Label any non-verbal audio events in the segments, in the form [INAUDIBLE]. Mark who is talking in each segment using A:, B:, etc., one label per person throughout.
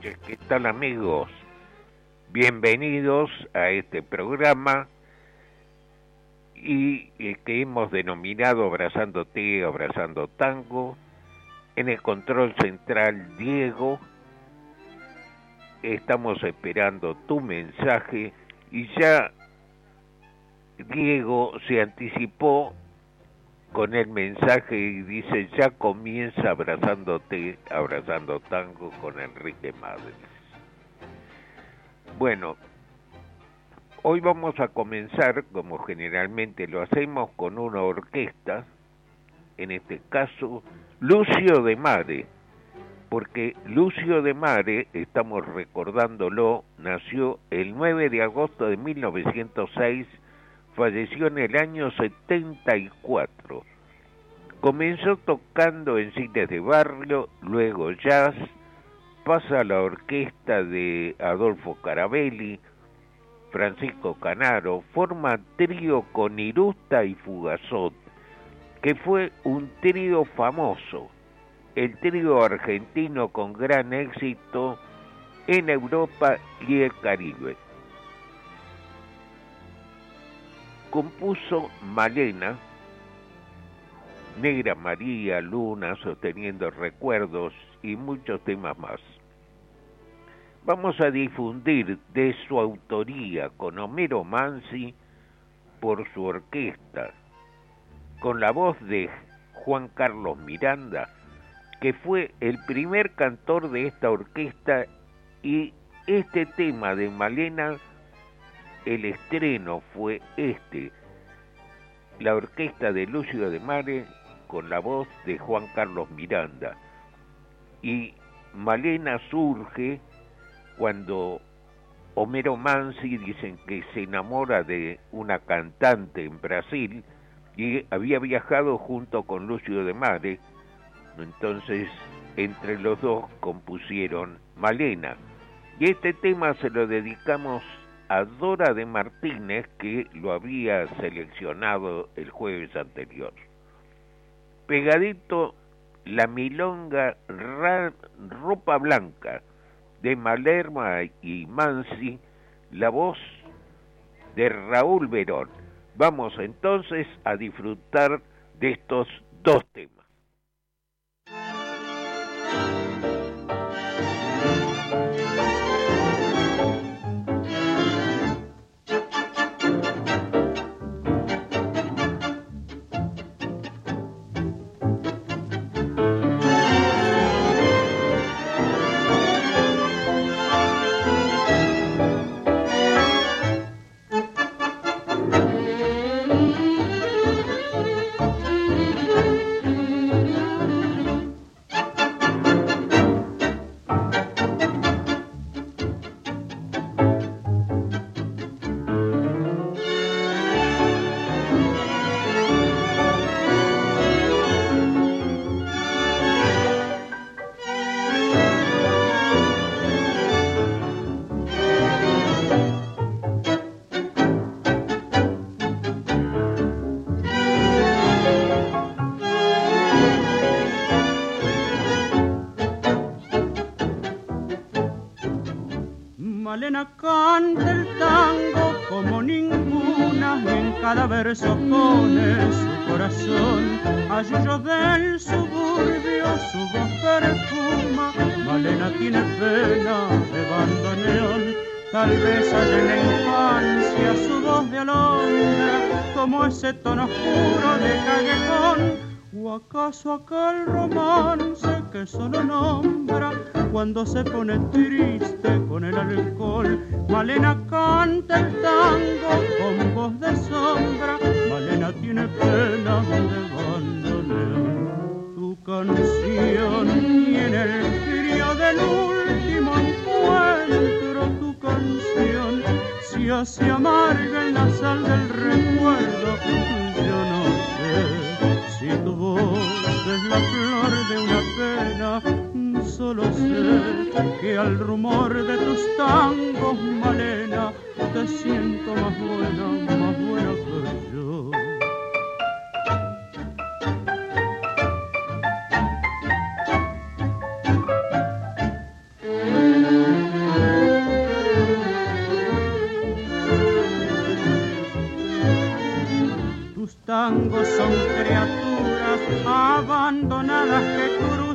A: ¿Qué tal amigos? Bienvenidos a este programa y que hemos denominado Abrazándote, Abrazando Tango. En el control central, Diego. Estamos esperando tu mensaje y ya Diego se anticipó con el mensaje y dice, ya comienza abrazándote, abrazando tango con Enrique Madrid. Bueno, hoy vamos a comenzar, como generalmente lo hacemos, con una orquesta, en este caso Lucio de Mare, porque Lucio de Mare, estamos recordándolo, nació el 9 de agosto de 1906 falleció en el año 74. Comenzó tocando en cines de barrio, luego jazz, pasa a la orquesta de Adolfo Carabelli, Francisco Canaro, forma trío con Irusta y Fugazot, que fue un trío famoso, el trío argentino con gran éxito en Europa y el Caribe. Compuso Malena, Negra María, Luna, sosteniendo recuerdos y muchos temas más. Vamos a difundir de su autoría con Homero Mansi por su orquesta, con la voz de Juan Carlos Miranda, que fue el primer cantor de esta orquesta y este tema de Malena el estreno fue este, la orquesta de Lucio de Mare con la voz de Juan Carlos Miranda. Y Malena surge cuando Homero Mansi dicen que se enamora de una cantante en Brasil y había viajado junto con Lucio de Mare. Entonces, entre los dos compusieron Malena. Y este tema se lo dedicamos a Dora de Martínez, que lo había seleccionado el jueves anterior. Pegadito la milonga ropa blanca de Malerma y Mansi, la voz de Raúl Verón. Vamos entonces a disfrutar de estos dos temas.
B: Solo
C: sé que al rumor de tus tangos, Malena, te siento más buena, más buena que yo. tangos son criaturas abandonadas que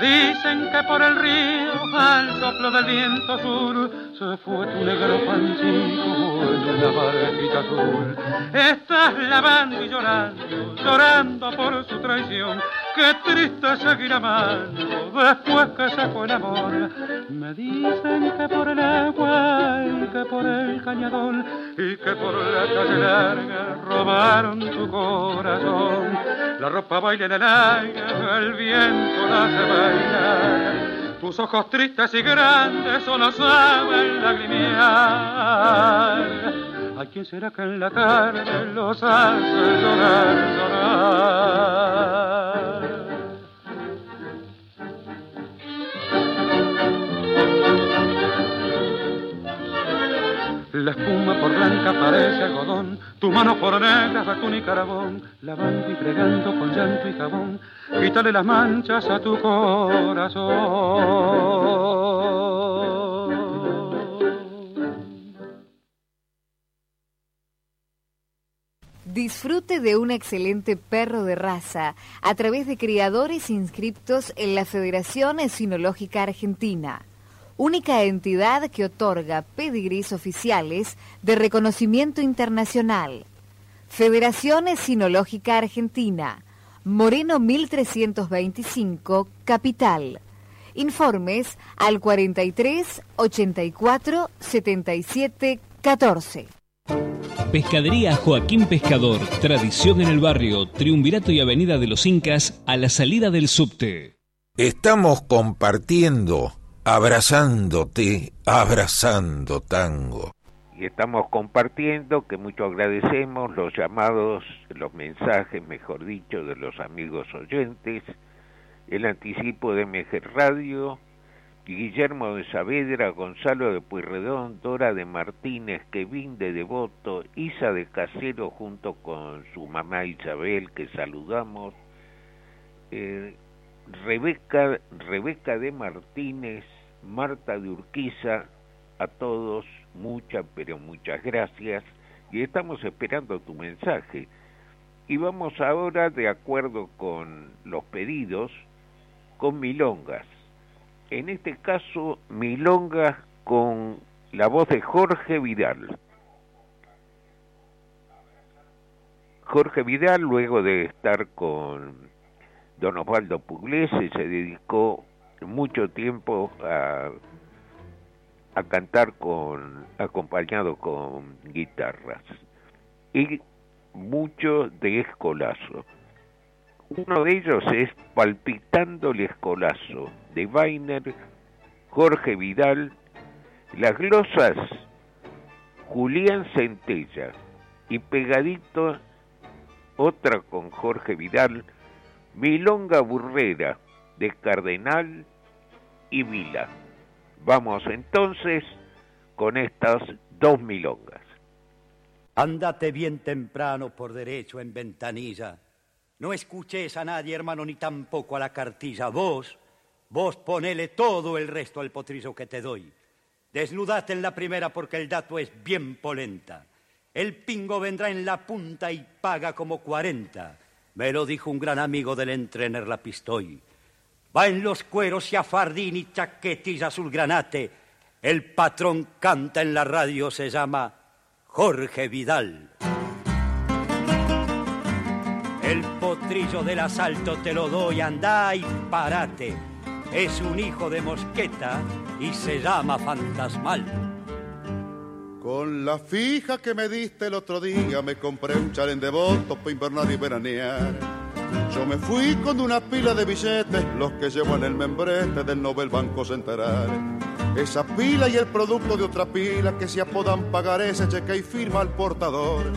C: Dicen que por el río, al soplo del viento sur, se fue tu negro pancito en una barquita azul. Estás lavando y llorando, llorando por su traición abandonar. después que se fue el amor. Me dicen que por el agua y que por el cañadón y que por la calle larga robaron tu corazón. La ropa baila en el aire, el viento la hace bailar. Tus ojos tristes y grandes solo saben lagrimear. ¿A quién será que en la tarde los hace llorar, llorar? La espuma por blanca parece algodón, tu mano por negra batún y carabón, lavando y fregando con llanto y jabón, quítale las manchas a tu corazón.
D: Disfrute de un excelente perro de raza a través de criadores inscriptos en la Federación Esinológica Argentina única entidad que otorga pedigrís oficiales de reconocimiento internacional. Federación Sinológica Argentina, Moreno 1325, Capital. Informes al 43 84 77 14.
E: Pescadería Joaquín Pescador, tradición en el barrio, Triunvirato y Avenida de los Incas, a la salida del subte.
F: Estamos compartiendo abrazándote, abrazando tango.
A: Y estamos compartiendo que mucho agradecemos los llamados, los mensajes, mejor dicho, de los amigos oyentes, el anticipo de MG Radio Guillermo de Saavedra, Gonzalo de Pueyrredón, Dora de Martínez, Kevin de Devoto, Isa de Casero junto con su mamá Isabel, que saludamos, eh, Rebeca, Rebeca de Martínez, Marta de Urquiza, a todos muchas, pero muchas gracias y estamos esperando tu mensaje. Y vamos ahora, de acuerdo con los pedidos, con milongas. En este caso, milongas con la voz de Jorge Vidal. Jorge Vidal, luego de estar con don Osvaldo Pugliese, se dedicó mucho tiempo a, a cantar con acompañado con guitarras y mucho de escolazo. Uno de ellos es Palpitando el Escolazo, de Weiner, Jorge Vidal, las glosas Julián Centella y pegadito otra con Jorge Vidal, Milonga Burrera, de Cardenal y Vila. Vamos entonces con estas dos milongas.
G: Ándate bien temprano por derecho en ventanilla no escuches a nadie, hermano, ni tampoco a la cartilla. Vos, vos ponele todo el resto al potrillo que te doy. Desnudate en la primera porque el dato es bien polenta. El pingo vendrá en la punta y paga como cuarenta. Me lo dijo un gran amigo del entrener la pistoy. Va en los cueros y a fardín y chaquetilla azul granate. El patrón canta en la radio, se llama Jorge Vidal. El potrillo del asalto te lo doy, andá y parate. Es un hijo de mosqueta y se llama fantasmal.
H: Con la fija que me diste el otro día me compré un chalen de votos para invernar y veranear. Yo me fui con una pila de billetes, los que llevan el membrete del Nobel Banco Central. Esa pila y el producto de otra pila que se apodan pagar ese cheque y firma al portador.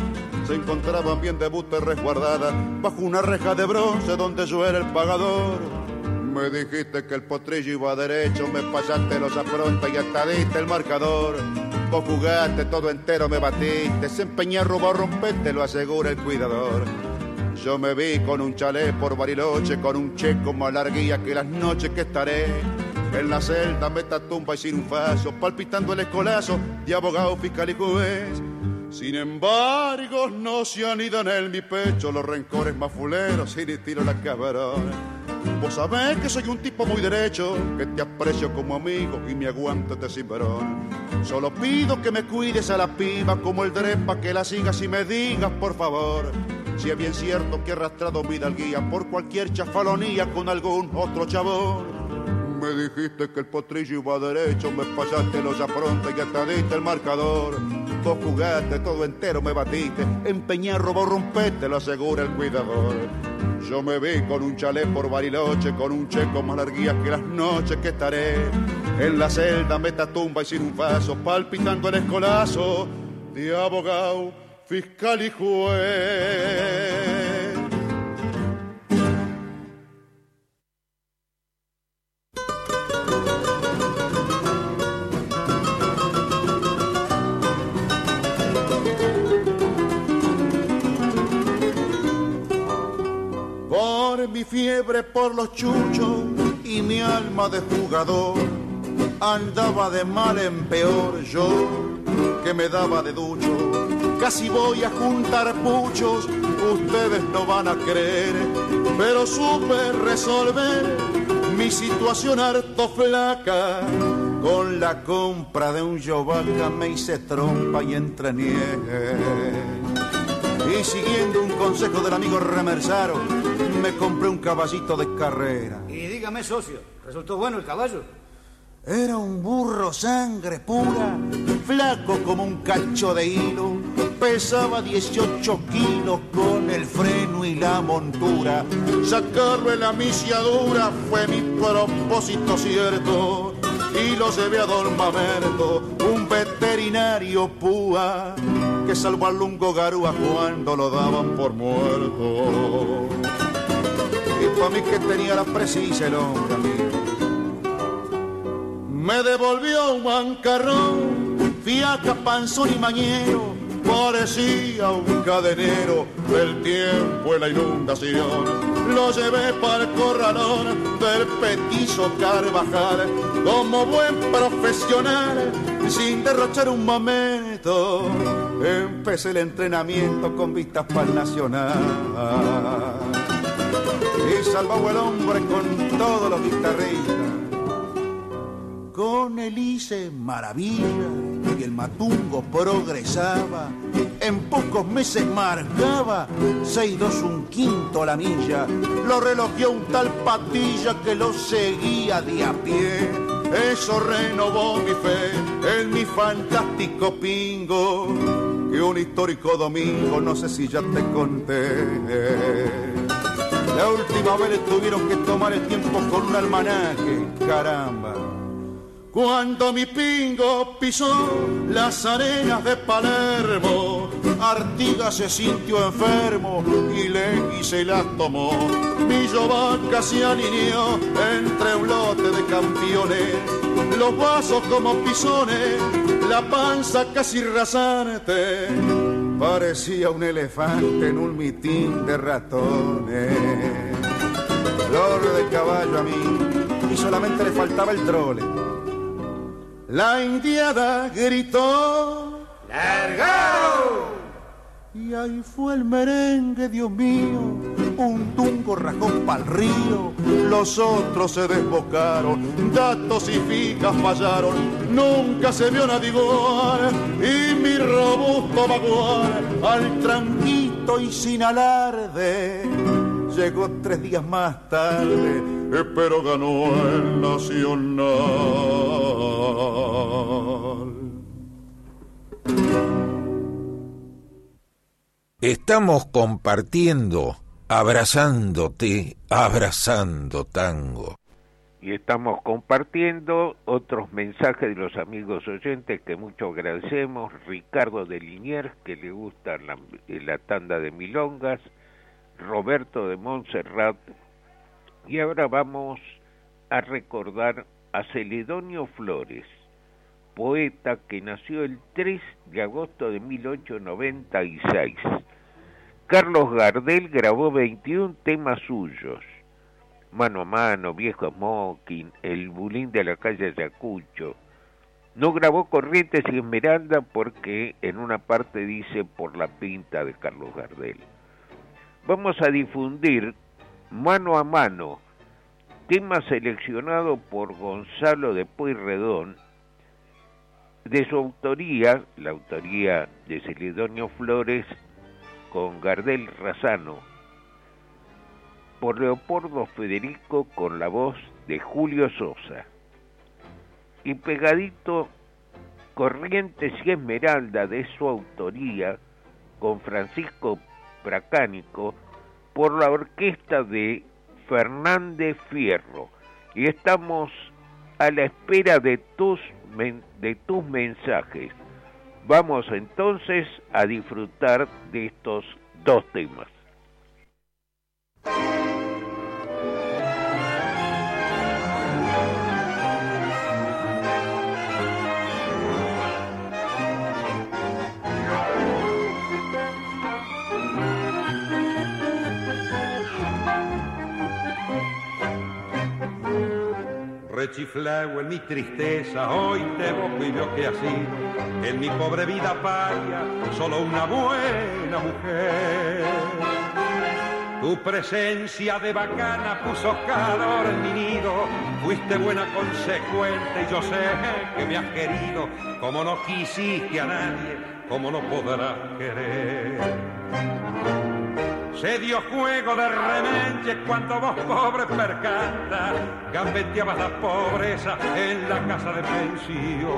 H: Se encontraban bien de resguardadas bajo una reja de bronce donde yo era el pagador. Me dijiste que el potrillo iba derecho, me pasaste los apronta y hasta diste el marcador. Vos jugaste todo entero, me batiste, se empeñé a robar, romperte, lo asegura el cuidador. Yo me vi con un chalet por Bariloche, con un checo más larguía que las noches que estaré. En la celda, meta tumba y sin un paso, palpitando el escolazo de abogado, fiscal y juez. Sin embargo, no se anidan en mi pecho los rencores más fuleros y ni tiro la cabrona. Vos sabés que soy un tipo muy derecho, que te aprecio como amigo y me aguanto de sin Solo pido que me cuides a la piba como el drepa, que la sigas y me digas por favor si es bien cierto que he arrastrado vida al por cualquier chafalonía con algún otro chabón. Me dijiste que el potrillo iba derecho, me pasaste los aprontes y hasta diste el marcador. Vos jugaste todo entero, me batiste, empeñé, robó, rompete, lo asegura el cuidador. Yo me vi con un chalet por Bariloche, con un checo más larguía que las noches que estaré. En la celda, meta tumba y sin un paso, palpitando el escolazo de fiscal y juez. Por mi fiebre por los chuchos y mi alma de jugador andaba de mal en peor yo que me daba de ducho Casi voy a juntar puchos, ustedes no van a creer, pero supe resolver mi situación harto flaca. Con la compra de un yovaca me hice trompa y entrenié. Y siguiendo un consejo del amigo Remersaro, me compré un caballito de carrera.
G: Y dígame, socio, ¿resultó bueno el caballo?
H: Era un burro sangre pura, flaco como un cacho de hilo, pesaba 18 kilos con el freno y la montura. Sacarlo en la misiadura fue mi propósito cierto, y lo llevé a Don Mamerto, un veterinario púa, que salvó al lungo garúa cuando lo daban por muerto. Y para mí que tenía la precisa el hombre me devolvió un bancarrón, fiaca, panzón y mañero, parecía un cadenero del tiempo en la inundación. Lo llevé para el corralón del petizo Carvajal, como buen profesional, sin derrochar un momento. Empecé el entrenamiento con vistas para el nacional. Y salvaba el hombre con todos los guitarristas con el hice maravilla y el matungo progresaba. En pocos meses marcaba seis dos un quinto la milla. Lo relogió un tal patilla que lo seguía de a pie. Eso renovó mi fe en mi fantástico pingo. Que un histórico domingo, no sé si ya te conté. La última vez tuvieron que tomar el tiempo con un almanaque, caramba cuando mi pingo pisó las arenas de Palermo, Artigas se sintió enfermo y le se la tomó. Mi vaca se alineó entre un lote de campeones, los vasos como pisones, la panza casi rasante. Parecía un elefante en un mitín de ratones. Flor de caballo a mí y solamente le faltaba el trole la indiada gritó, ¡Largado! Y ahí fue el merengue, Dios mío, un tungo rajón pa'l río, los otros se desbocaron, datos y fijas fallaron, nunca se vio nadie igual, y mi robusto bagual, al tranquito y sin alarde, llegó tres días más tarde, pero ganó el Nacional.
F: Estamos compartiendo, abrazándote, abrazando tango.
A: Y estamos compartiendo otros mensajes de los amigos oyentes que mucho agradecemos. Ricardo de Liniers, que le gusta la, tanda de milongas. Roberto de Montserrat. Y ahora vamos a recordar a Celedonio Flores, poeta que nació el 3 de agosto de 1896. Carlos Gardel grabó 21 temas suyos. Mano a mano, Viejo Smoking, El Bulín de la calle Ayacucho. No grabó Corrientes y Esmeralda porque en una parte dice por la pinta de Carlos Gardel. Vamos a difundir Mano a Mano, tema seleccionado por Gonzalo de Pueyrredón, de su autoría, la autoría de Celedonio Flores con Gardel Razano, por Leopoldo Federico con la voz de Julio Sosa, y pegadito Corrientes y Esmeralda de su autoría con Francisco Pracánico por la orquesta de Fernández Fierro. Y estamos a la espera de tus, de tus mensajes. Vamos entonces a disfrutar de estos dos temas.
I: Rechiflao en mi tristeza, hoy te busco y veo que así, en mi pobre vida paria, solo una buena mujer. Tu presencia de bacana puso calor en mi nido, fuiste buena consecuente y yo sé que me has querido, como no quisiste a nadie, como no podrás querer. Se dio juego de remenche cuando vos pobre percanta gambeteabas la pobreza en la casa de pensión.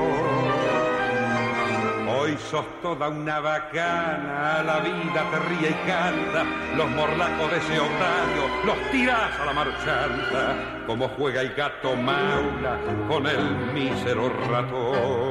I: Hoy sos toda una bacana, la vida te ríe y canta, los morlacos de ese otario los tirás a la marchanta, como juega el gato maula con el mísero ratón.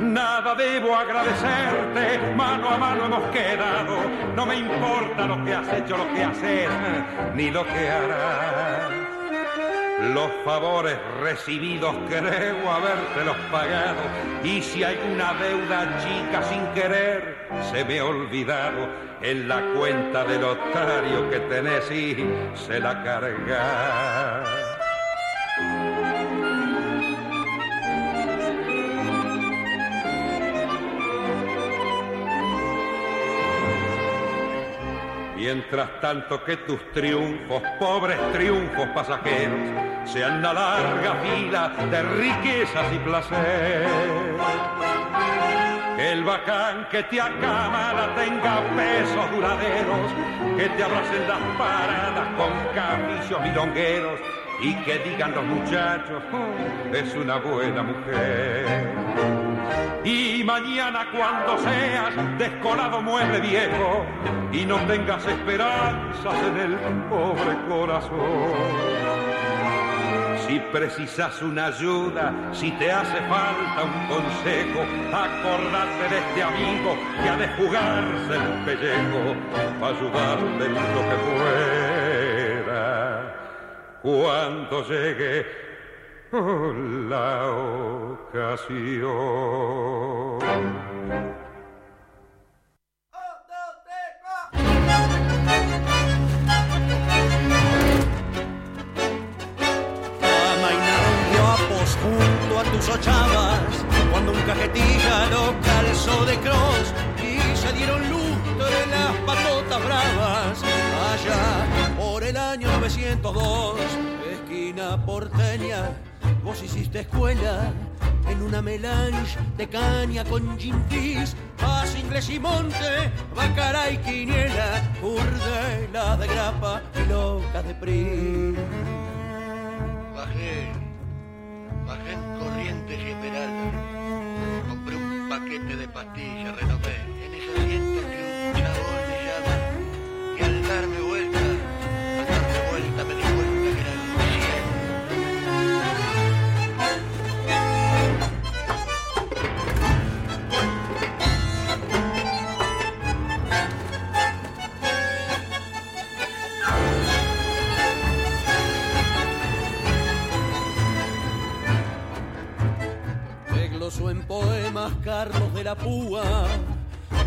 I: Nada debo agradecerte, mano a mano hemos quedado. No me importa lo que has hecho, lo que haces, ni lo que harás. Los favores recibidos creo habértelos pagado. Y si hay una deuda chica sin querer, se me ha olvidado en la cuenta del otario que tenés y se la carga. Mientras tanto que tus triunfos, pobres triunfos pasajeros, sean la larga fila de riquezas y placer. El bacán que te acamala tenga pesos duraderos, que te abracen las paradas con caficios milongueros y que digan los muchachos, "Oh, es una buena mujer. Y mañana cuando seas descolado mueble viejo y no tengas esperanzas en el pobre corazón. Si precisas una ayuda, si te hace falta un consejo, acordate de este amigo que ha de jugarse el pellejo para ayudarte en lo que pueda. Cuando llegue [LAUGHS] la ocasión.
J: Junto a tus ochavas cuando un cajetilla lo calzó de cross y se dieron lustre las patotas bravas allá por el año 902 esquina porteña vos hiciste escuela en una melange de caña con gin fizz, paz inglés y monte, bacara y quiniela, urdela de grapa y loca de pri.
K: Bajé, bajé en Corrientes y Esmeralda. Compré un paquete de pastillas, renové en ese
J: poemas Carlos de la Púa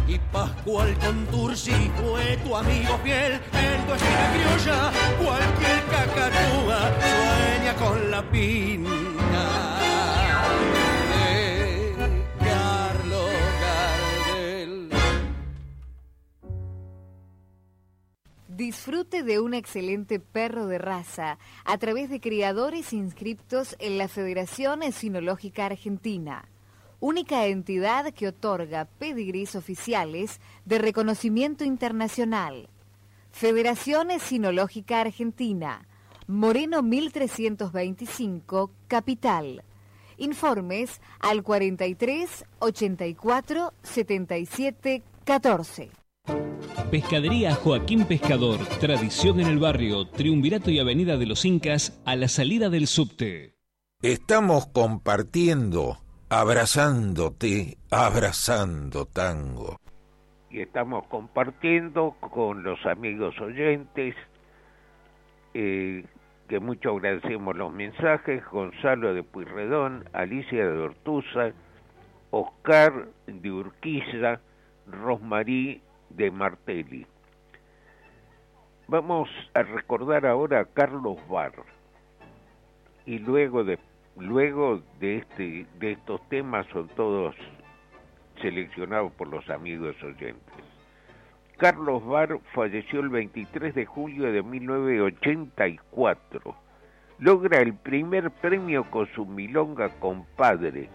J: y Pascual Contursi fue tu amigo fiel en tu esquina criolla. Cualquier cacatúa sueña con la pinta de Carlos Gardel.
D: Disfrute de un excelente perro de raza a través de criadores inscriptos en la Federación Sinológica Argentina, única entidad que otorga pedigrís oficiales de reconocimiento internacional. Federación Sinológica Argentina, Moreno 1325, Capital. Informes al 43 84 77 14.
E: Pescadería Joaquín Pescador, tradición en el barrio, Triunvirato y Avenida de los Incas, a la salida del subte.
F: Estamos compartiendo, abrazándote, abrazando tango.
A: y estamos compartiendo con los amigos oyentes eh, que mucho agradecemos los mensajes Gonzalo de Puyredón, Alicia de Ortuza, Oscar de Urquiza, Rosmarí de Martelli. Vamos a recordar ahora a Carlos Bar y luego de luego de este de estos temas son todos seleccionados por los amigos oyentes. Carlos Bar falleció el 23 de julio de 1984. Logra el primer premio con su milonga compadre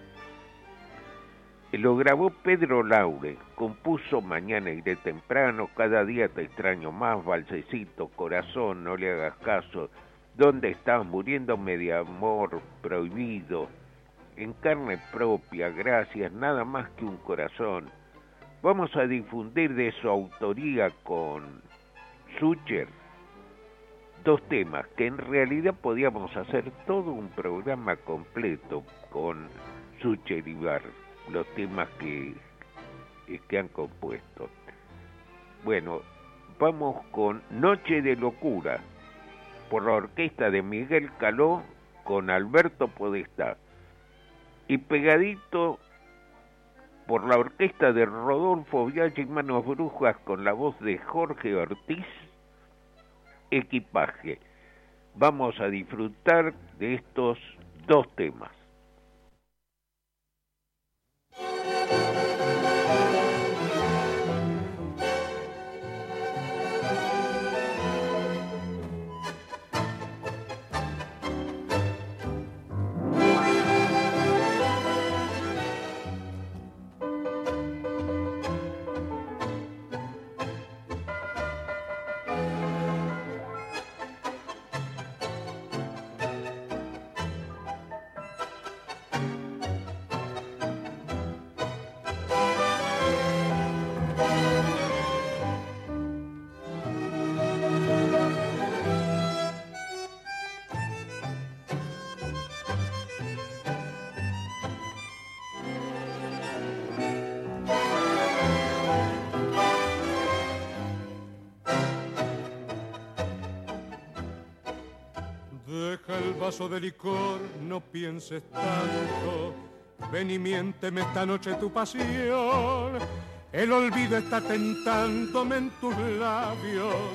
A: Lo grabó Pedro Laure, compuso Mañana iré temprano, Cada día te extraño más, Balsecito, Corazón, no le hagas caso, ¿Dónde estás? Muriéndome de amor, prohibido, en carne propia, gracias, nada más que un corazón. Vamos a difundir de su autoría con Sucher dos temas que en realidad podíamos hacer todo un programa completo con Sucher y Bar, los temas que, que han compuesto. Bueno, vamos con Noche de Locura, por la orquesta de Miguel Caló con Alberto Podestá y pegadito por la orquesta de Rodolfo Vialla y Manos Brujas con la voz de Jorge Ortiz, equipaje. Vamos a disfrutar de estos dos temas.
L: Vaso de licor, no pienses tanto. Ven y miénteme esta noche tu pasión. El olvido está tentándome en tus labios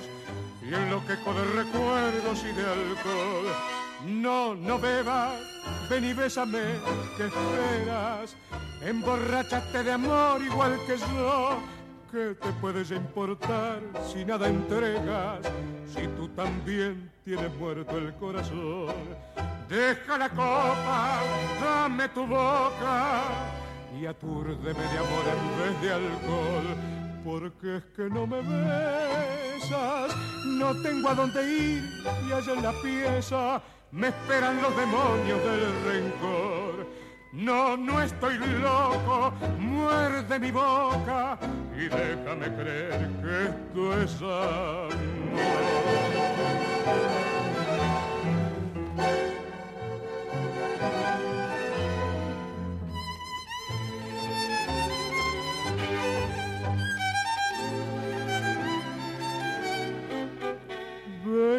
L: y en lo que de recuerdos y de alcohol. No, no bebas, ven y bésame, que esperas? Emborrachaste de amor igual que yo ¿Qué te puedes importar si nada entregas? Si tú también tienes muerto el corazón. Deja la copa, dame tu boca y atúrdeme de amor en vez de alcohol. Porque es que no me besas, no tengo a dónde ir y allá en la pieza me esperan los demonios del rencor no, no estoy loco, muerde mi boca y déjame creer que esto es amor.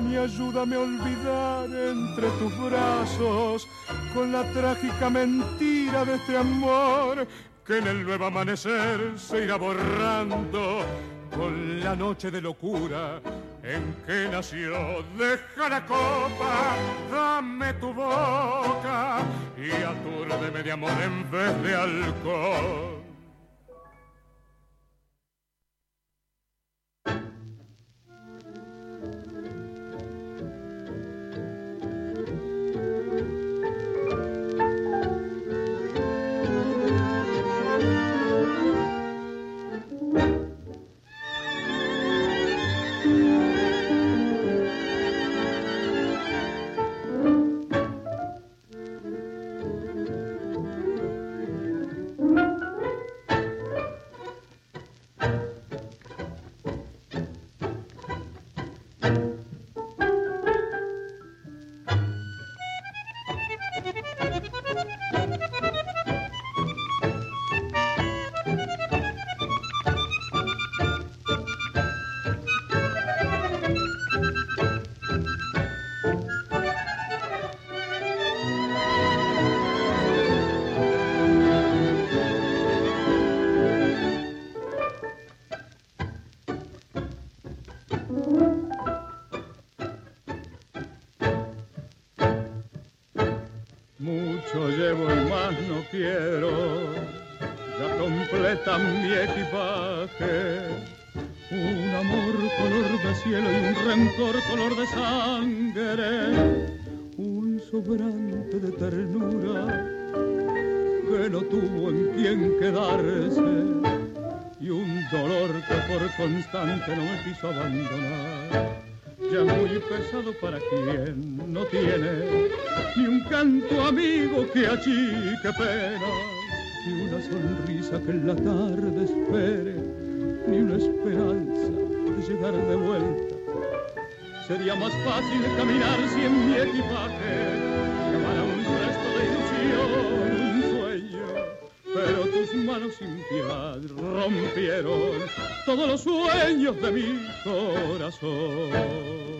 L: Ven y ayúdame a olvidar entre tus brazos con la trágica mentira de este amor que en el nuevo amanecer se irá borrando con la noche de locura en que nació. Deja la copa, dame tu boca y atúrdeme de amor en vez de alcohol. Y un
B: dolor que por constante no me quiso abandonar. Ya muy pesado para quien no tiene ni un canto amigo que achique pena, ni una sonrisa que en la tarde espere, ni una esperanza de llegar de vuelta. Sería más fácil caminar si en mi equipaje manos sin piedad rompieron todos los sueños de mi corazón.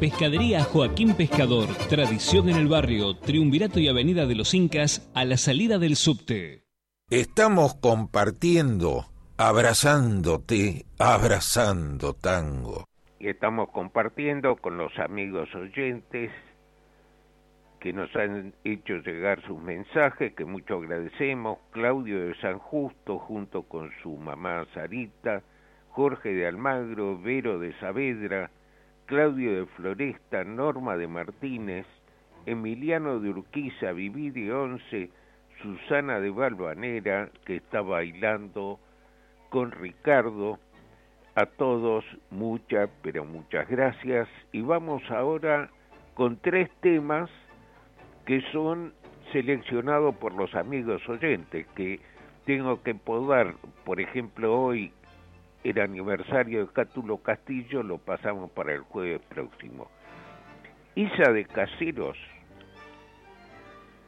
E: Pescadería Joaquín Pescador, tradición en el barrio, Triunvirato y Avenida de los Incas, a la salida del subte.
F: Estamos compartiendo, abrazándote, abrazando tango.
A: Y estamos compartiendo con los amigos oyentes que nos han hecho llegar sus mensajes, que mucho agradecemos. Claudio de San Justo, junto con su mamá Sarita, Jorge de Almagro, Vero de Saavedra, Claudio de Floresta, Norma de Martínez, Emiliano de Urquiza, Viví de Once, Susana de Valvanera, que está bailando con Ricardo. A todos muchas, pero muchas gracias. Y vamos ahora con tres temas que son seleccionados por los amigos oyentes, que tengo que podar, por ejemplo, hoy el aniversario de Cátulo Castillo lo pasamos para el jueves próximo. Isa de Caseros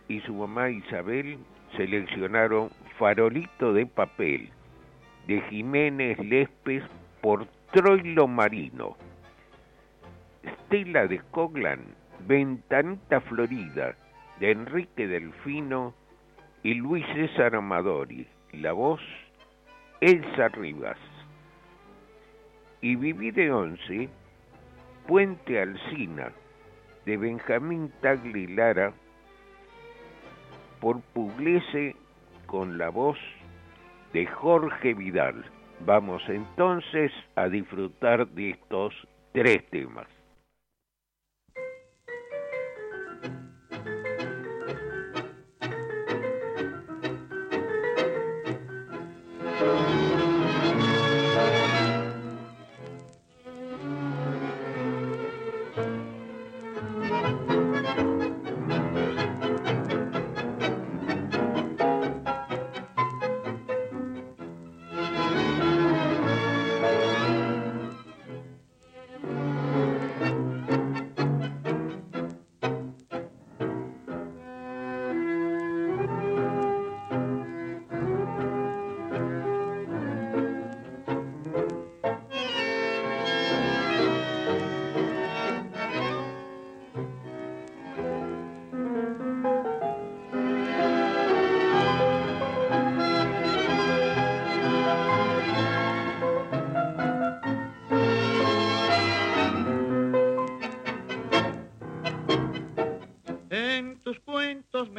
A: y su mamá Isabel seleccionaron Farolito de Papel de Jiménez Lespes por Troilo Marino. Stella de Coglan, Ventanita Florida de Enrique Delfino y Luis César Amadori. La voz, Elsa Rivas y Viví de Once, Puente Alcina, de Benjamín Tagli Lara, por Pugliese con la voz de Jorge Vidal. Vamos entonces a disfrutar de estos tres temas.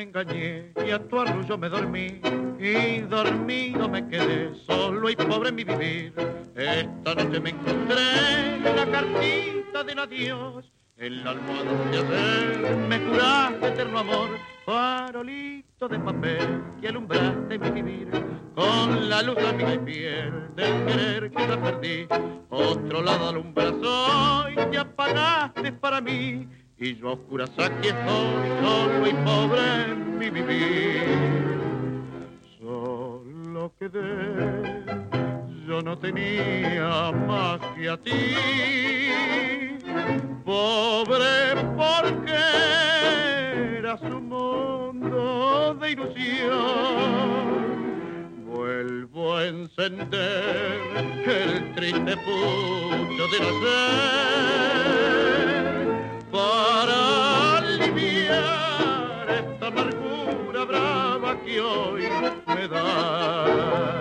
M: Me engañé y a tu arrullo me dormí y dormido me quedé solo y pobre en mi vivir. Esta noche me encontré la cartita del adiós en la almohada de ayer me curaste eterno amor, farolito de papel que alumbraste mi vivir. Con la luz a mi piel del querer que te perdí, otro lado alumbras hoy, te apagaste para mí. Y yo a oscuras aquí estoy, solo y pobre en mi vivir. Solo quedé, yo no tenía más que a ti pobre porque era su mundo de ilusión. Vuelvo a encender el triste pucho de nacer para aliviar esta amargura brava que hoy me da.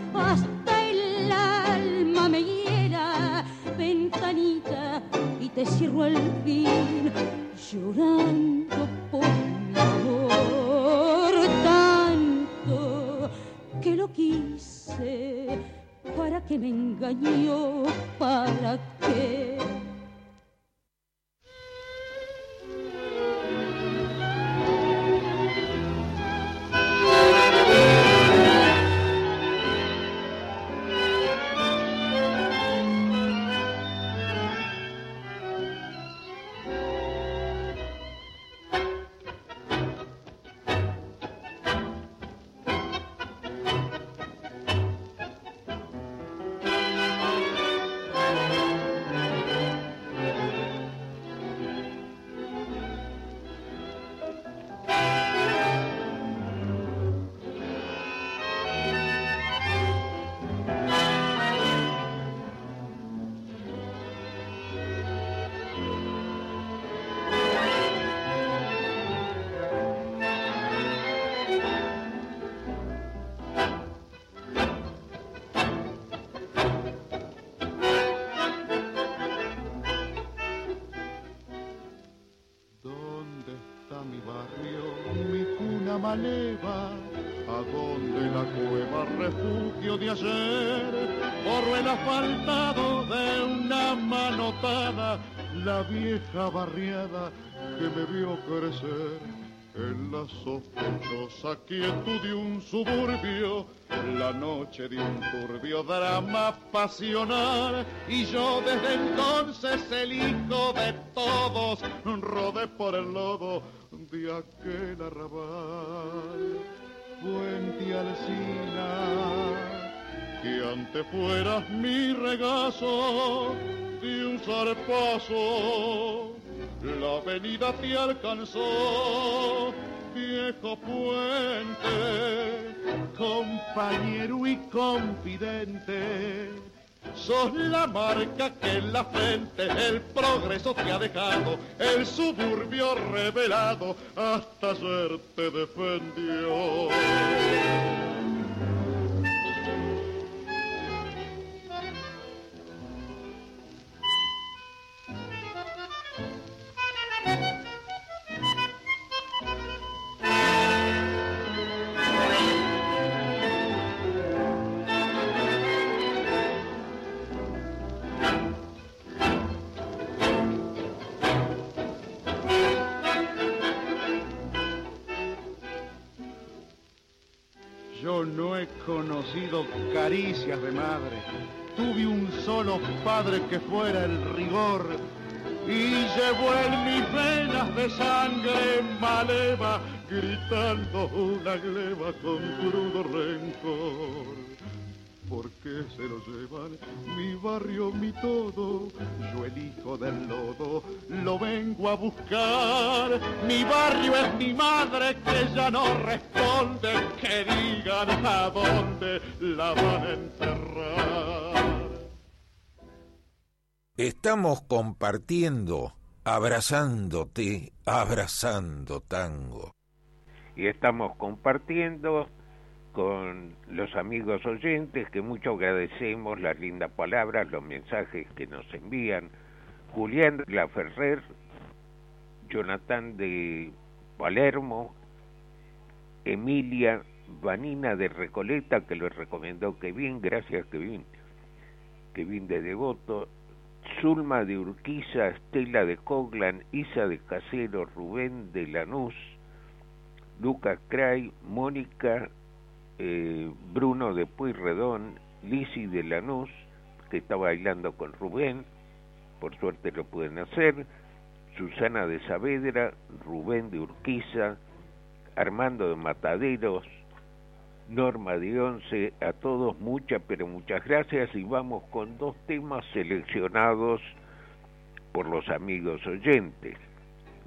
M: te cierro al fin, llorando por mi amor. Tanto que lo quise, para que me engañó, para qué
H: a donde la cueva refugio de ayer, por el asfaltado de una manotada, la vieja barriada que me vio crecer. En la sospechosa quietud de un suburbio, la noche de un turbio drama pasional, y yo desde entonces el hijo de todos, rodé por el lodo de aquel arrabal, fuente alcina, que antes fueras mi regazo de un zarpazo, la avenida te alcanzó, viejo puente, compañero y confidente Sos la marca que en la frente el progreso te ha dejado, el suburbio revelado hasta ayer te defendió. Caricias de madre. Tuve un solo padre que fuera el rigor y llevó en mis venas de sangre maleva, gritando una gleba con crudo rencor. ¿Por qué se lo llevan? Mi barrio, mi todo, yo el hijo del lodo, lo vengo a buscar. Mi barrio es mi madre que ya no responde, que digan a dónde la van a enterrar.
F: Estamos compartiendo, abrazándote, abrazando tango.
A: Y estamos compartiendo con los amigos oyentes que mucho agradecemos las lindas palabras, los mensajes que nos envían. Julián Laferrer, Jonathan de Palermo, Emilia Vanina de Recoleta, que lo recomendó Kevin, gracias Kevin, Kevin de Devoto, Zulma de Urquiza, Estela de Coglan, Isa de Casero, Rubén de Lanús, Lucas Cray, Mónica eh, Bruno de Puyredón, Lisi de Lanús, que está bailando con Rubén, por suerte lo pueden hacer, Susana de Saavedra, Rubén de Urquiza, Armando de Mataderos, Norma de Once, a todos muchas, pero muchas gracias y vamos con dos temas seleccionados por los amigos oyentes.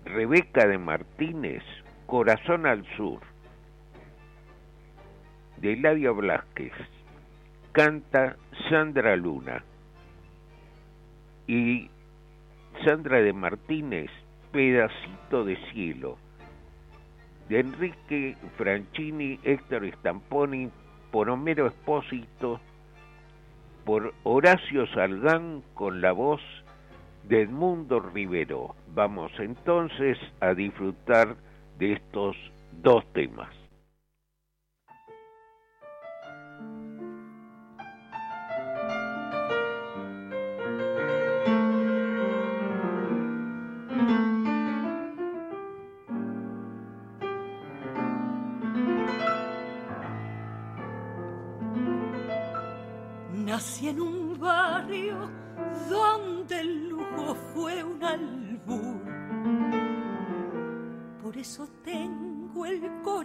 A: Rebeca de Martínez, Corazón al Sur de Eladia Blasquez, canta Sandra Luna y Sandra de Martínez Pedacito de cielo, de Enrique Franchini, Héctor Stamponi, por Homero Espósito, por Horacio Salgán con la voz de Edmundo Rivero. Vamos entonces a disfrutar de estos dos temas.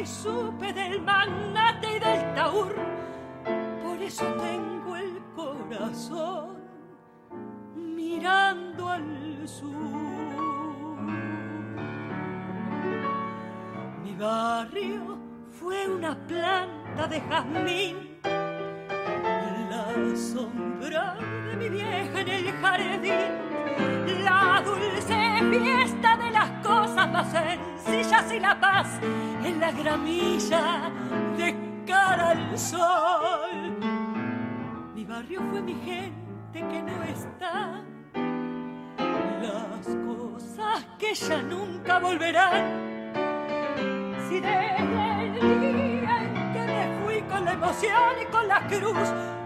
N: y supe del magnate y del taur. Por eso tengo el corazón mirando al sur. Mi barrio fue una planta de jazmín, la sombra de mi vieja en el jardín, la dulce fiesta de las cosas más sencillas y la paz en la gramilla de cara al sol. Mi barrio fue mi gente que no está, las cosas que ya nunca volverán. Si desde el día en que me fui con la emoción y con la cruz,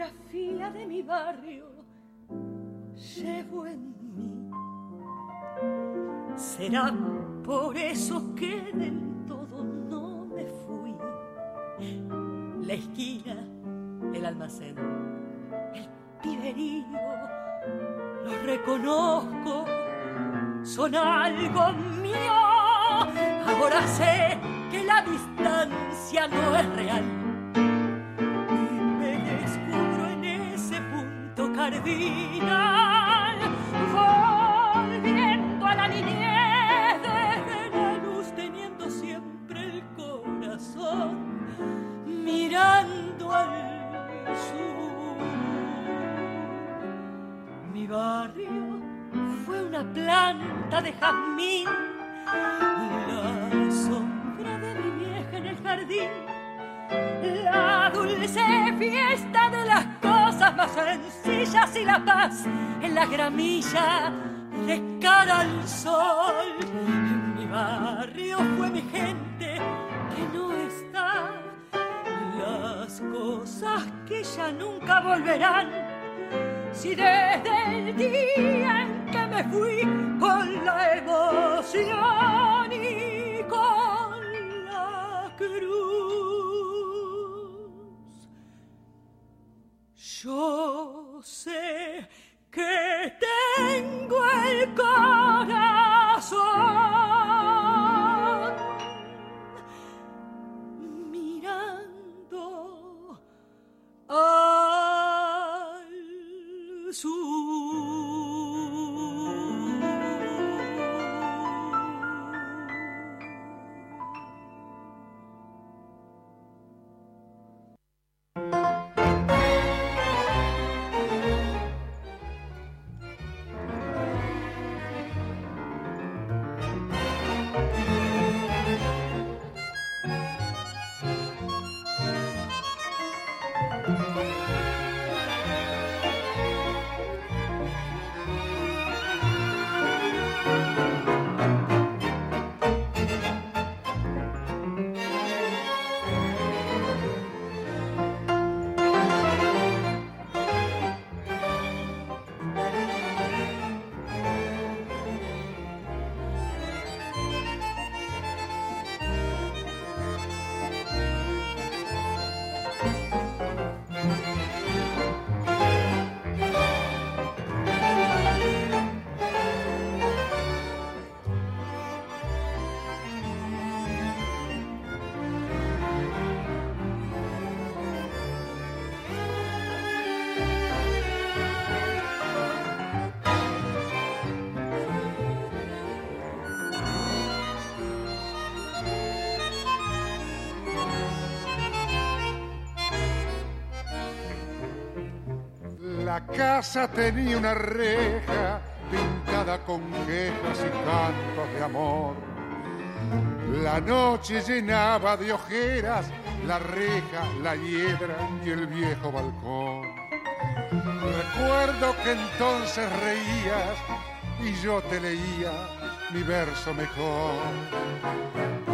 N: geografía de mi barrio llevo en mí. Será por eso que del todo no me fui. La esquina, el almacén, el piberío, los reconozco, son algo mío. Ahora sé que la distancia no es real. Cardinal, volviendo a la niñez desde la luz, teniendo siempre el corazón mirando al sur. Mi barrio fue una planta de jazmín, la sombra de mi vieja en el jardín, la dulce fiesta de las cosas más sencillas y la paz en la gramilla de cara al sol. Mi barrio fue mi gente que no está, las cosas que ya nunca volverán. Si desde el día en que me fui con la emoción y sé
O: casa tenía una reja pintada con quejas y cantos de amor. La noche llenaba de ojeras la reja, la hiedra y el viejo balcón. Recuerdo que entonces reías y yo te leía mi verso mejor.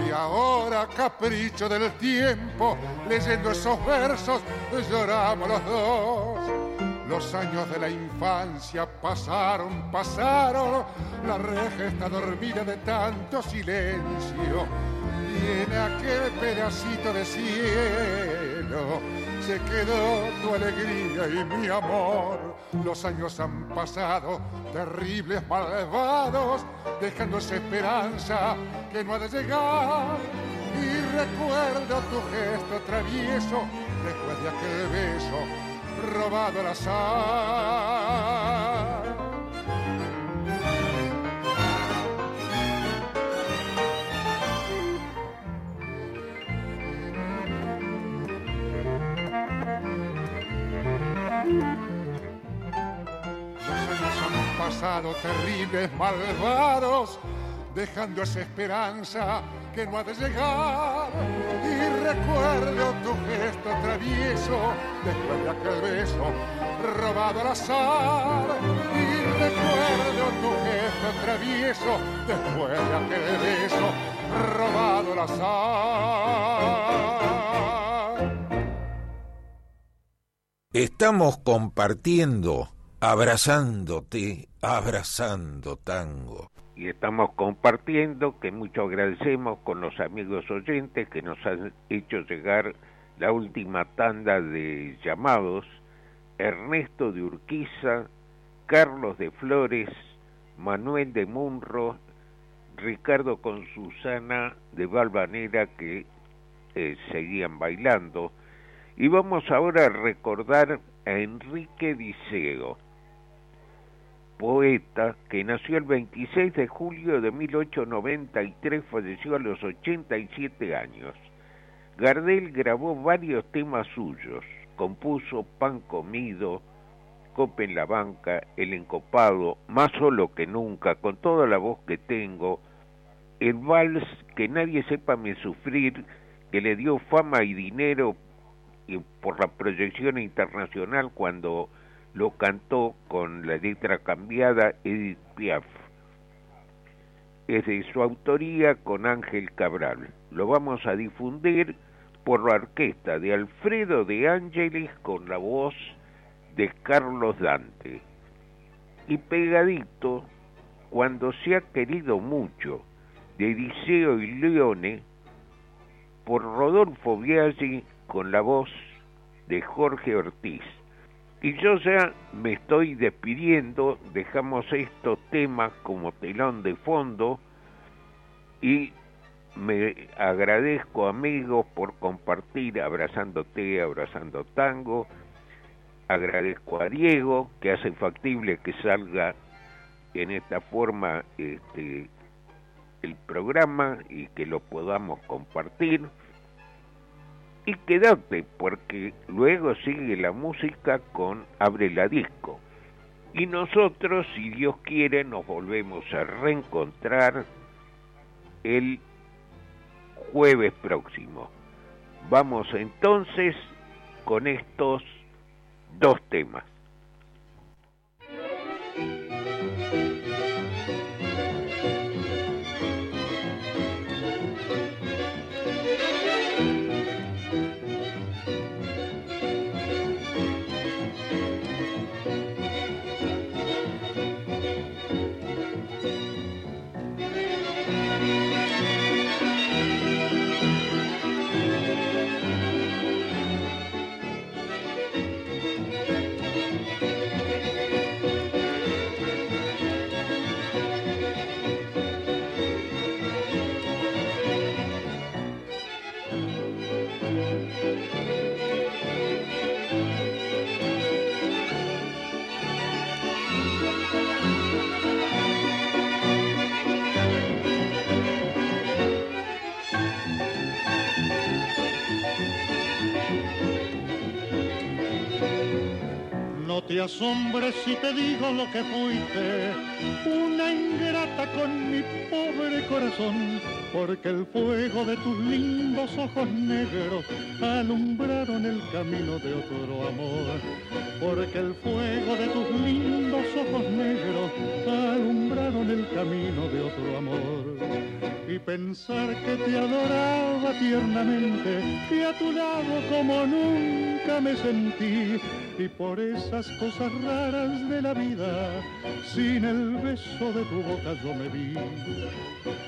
O: Y ahora, capricho del tiempo, leyendo esos versos, lloramos los dos. Los años de la infancia pasaron, pasaron, la reja está dormida de tanto silencio. Y en aquel pedacito de cielo se quedó tu alegría y mi amor. Los años han pasado, terribles, malvados, dejando esa esperanza que no ha de llegar. Y recuerdo tu gesto travieso después de aquel beso robado al azar. pasado terribles, malvados, dejando esa esperanza que no ha de llegar. Y recuerdo tu gesto travieso después de aquel beso robado al azar. Y recuerdo tu gesto travieso después de aquel beso robado al azar.
F: Estamos compartiendo abrazándote, abrazando tango.
A: Y estamos compartiendo, que mucho agradecemos con los amigos oyentes que nos han hecho llegar la última tanda de llamados, Ernesto de Urquiza, Carlos de Flores, Manuel de Munro, Ricardo con Susana de Valvanera que eh, seguían bailando. Y vamos ahora a recordar a Enrique Diceo poeta que nació el 26 de julio de 1893, falleció a los 87 años. Gardel grabó varios temas suyos, compuso Pan Comido, Copa en la Banca, El Encopado, Más Solo que Nunca, Con toda la voz que tengo, el vals Que nadie sepa me sufrir, que le dio fama y dinero por la proyección internacional cuando lo cantó con la letra cambiada Edith Piaf. Es de su autoría con Ángel Cabral. Lo vamos a difundir por la orquesta de Alfredo de Ángeles con la voz de Carlos Dante. Y pegadito, cuando se ha querido mucho, de Diceo y Leone, por Rodolfo Biaggi con la voz de Jorge Ortiz. Y yo ya me estoy despidiendo, dejamos estos temas como telón de fondo y me agradezco amigos por compartir abrazándote, abrazando tango, agradezco a Diego que hace factible que salga en esta forma este, el programa y que lo podamos compartir y quédate porque luego sigue la música con Abre la Disco. Y nosotros, si Dios quiere, nos volvemos a reencontrar el jueves próximo. Vamos entonces con estos dos temas.
P: Te asombres si te digo lo que fuiste, una ingrata con mi pobre corazón, porque el fuego de tus lindos ojos negros alumbraron el camino de otro amor, porque el fuego de tus lindos ojos negros alumbraron el camino de otro amor. Y pensar que te adoraba tiernamente, que a tu lado como nunca me sentí, y por esas cosas raras de la vida, sin el beso de tu boca yo me vi.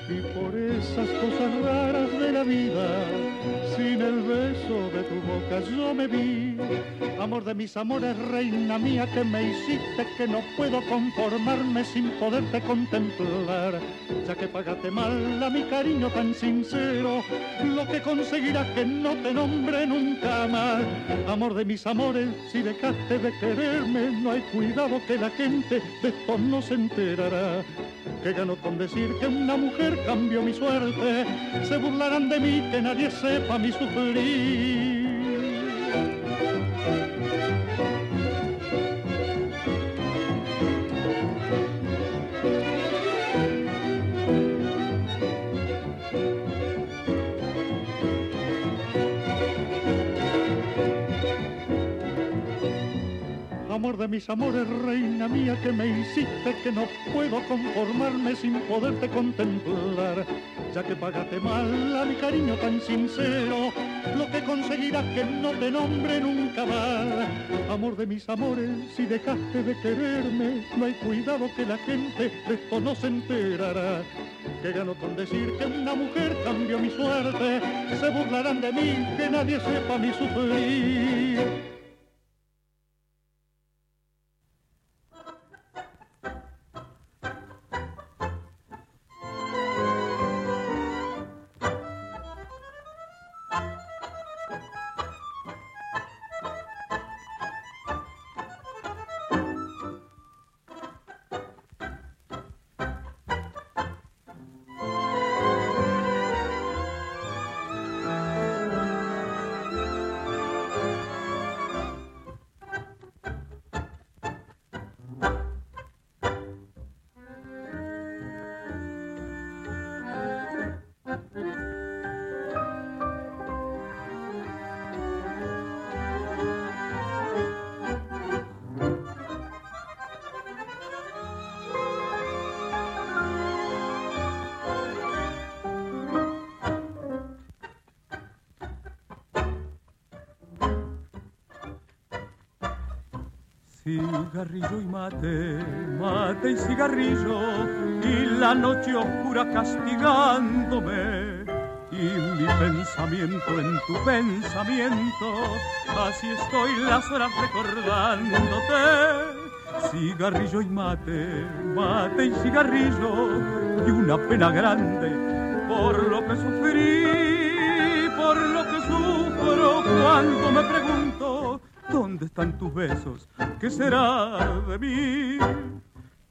P: Y por esas cosas raras de la vida, sin el beso de tu boca yo me vi. Amor de mis amores, reina mía, que me hiciste que no puedo conformarme sin poderte contemplar. Ya que pagaste mal a mi cariño tan sincero, lo que conseguirás que no te nombre nunca más. Amor de mis amores, si dejaste de quererme, no hay cuidado que la gente de esto no se enterará. Que gano con decir que una mujer cambió mi suerte, se burlarán de mí, que nadie sepa mi sufrir. Amor de mis amores, reina mía, que me hiciste que no puedo conformarme sin poderte contemplar. Ya que pagaste mal a mi cariño tan sincero, lo que conseguirás que no te nombre nunca más. Amor de mis amores, si dejaste de quererme, no hay cuidado que la gente de esto no se enterará. Que gano con decir que una mujer cambió mi suerte, se burlarán de mí, que nadie sepa mi sufrir.
B: Cigarrillo y mate, mate y cigarrillo, y la noche oscura castigándome. Y mi pensamiento en tu pensamiento, así estoy las horas recordándote. Cigarrillo y mate, mate y cigarrillo, y una pena grande por lo que sufrí, por lo que sufro cuando me pregunto ¿Dónde están tus besos? ¿Qué será de mí?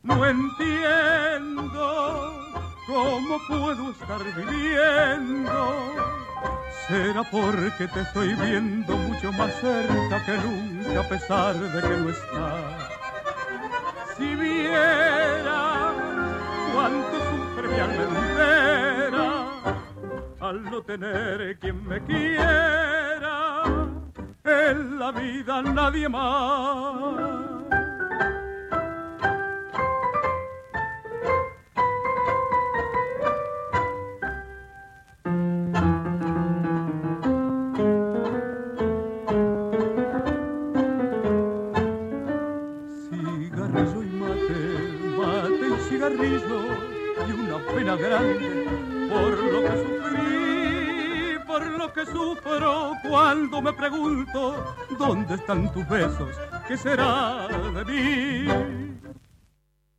B: No entiendo cómo puedo estar viviendo. Será porque te estoy viendo mucho más cerca que nunca a pesar de que no estás. Si viera cuánto sufre mi alma entera al no tener quien me quiera en la vida nadie más. Están tus besos, qué será de mí.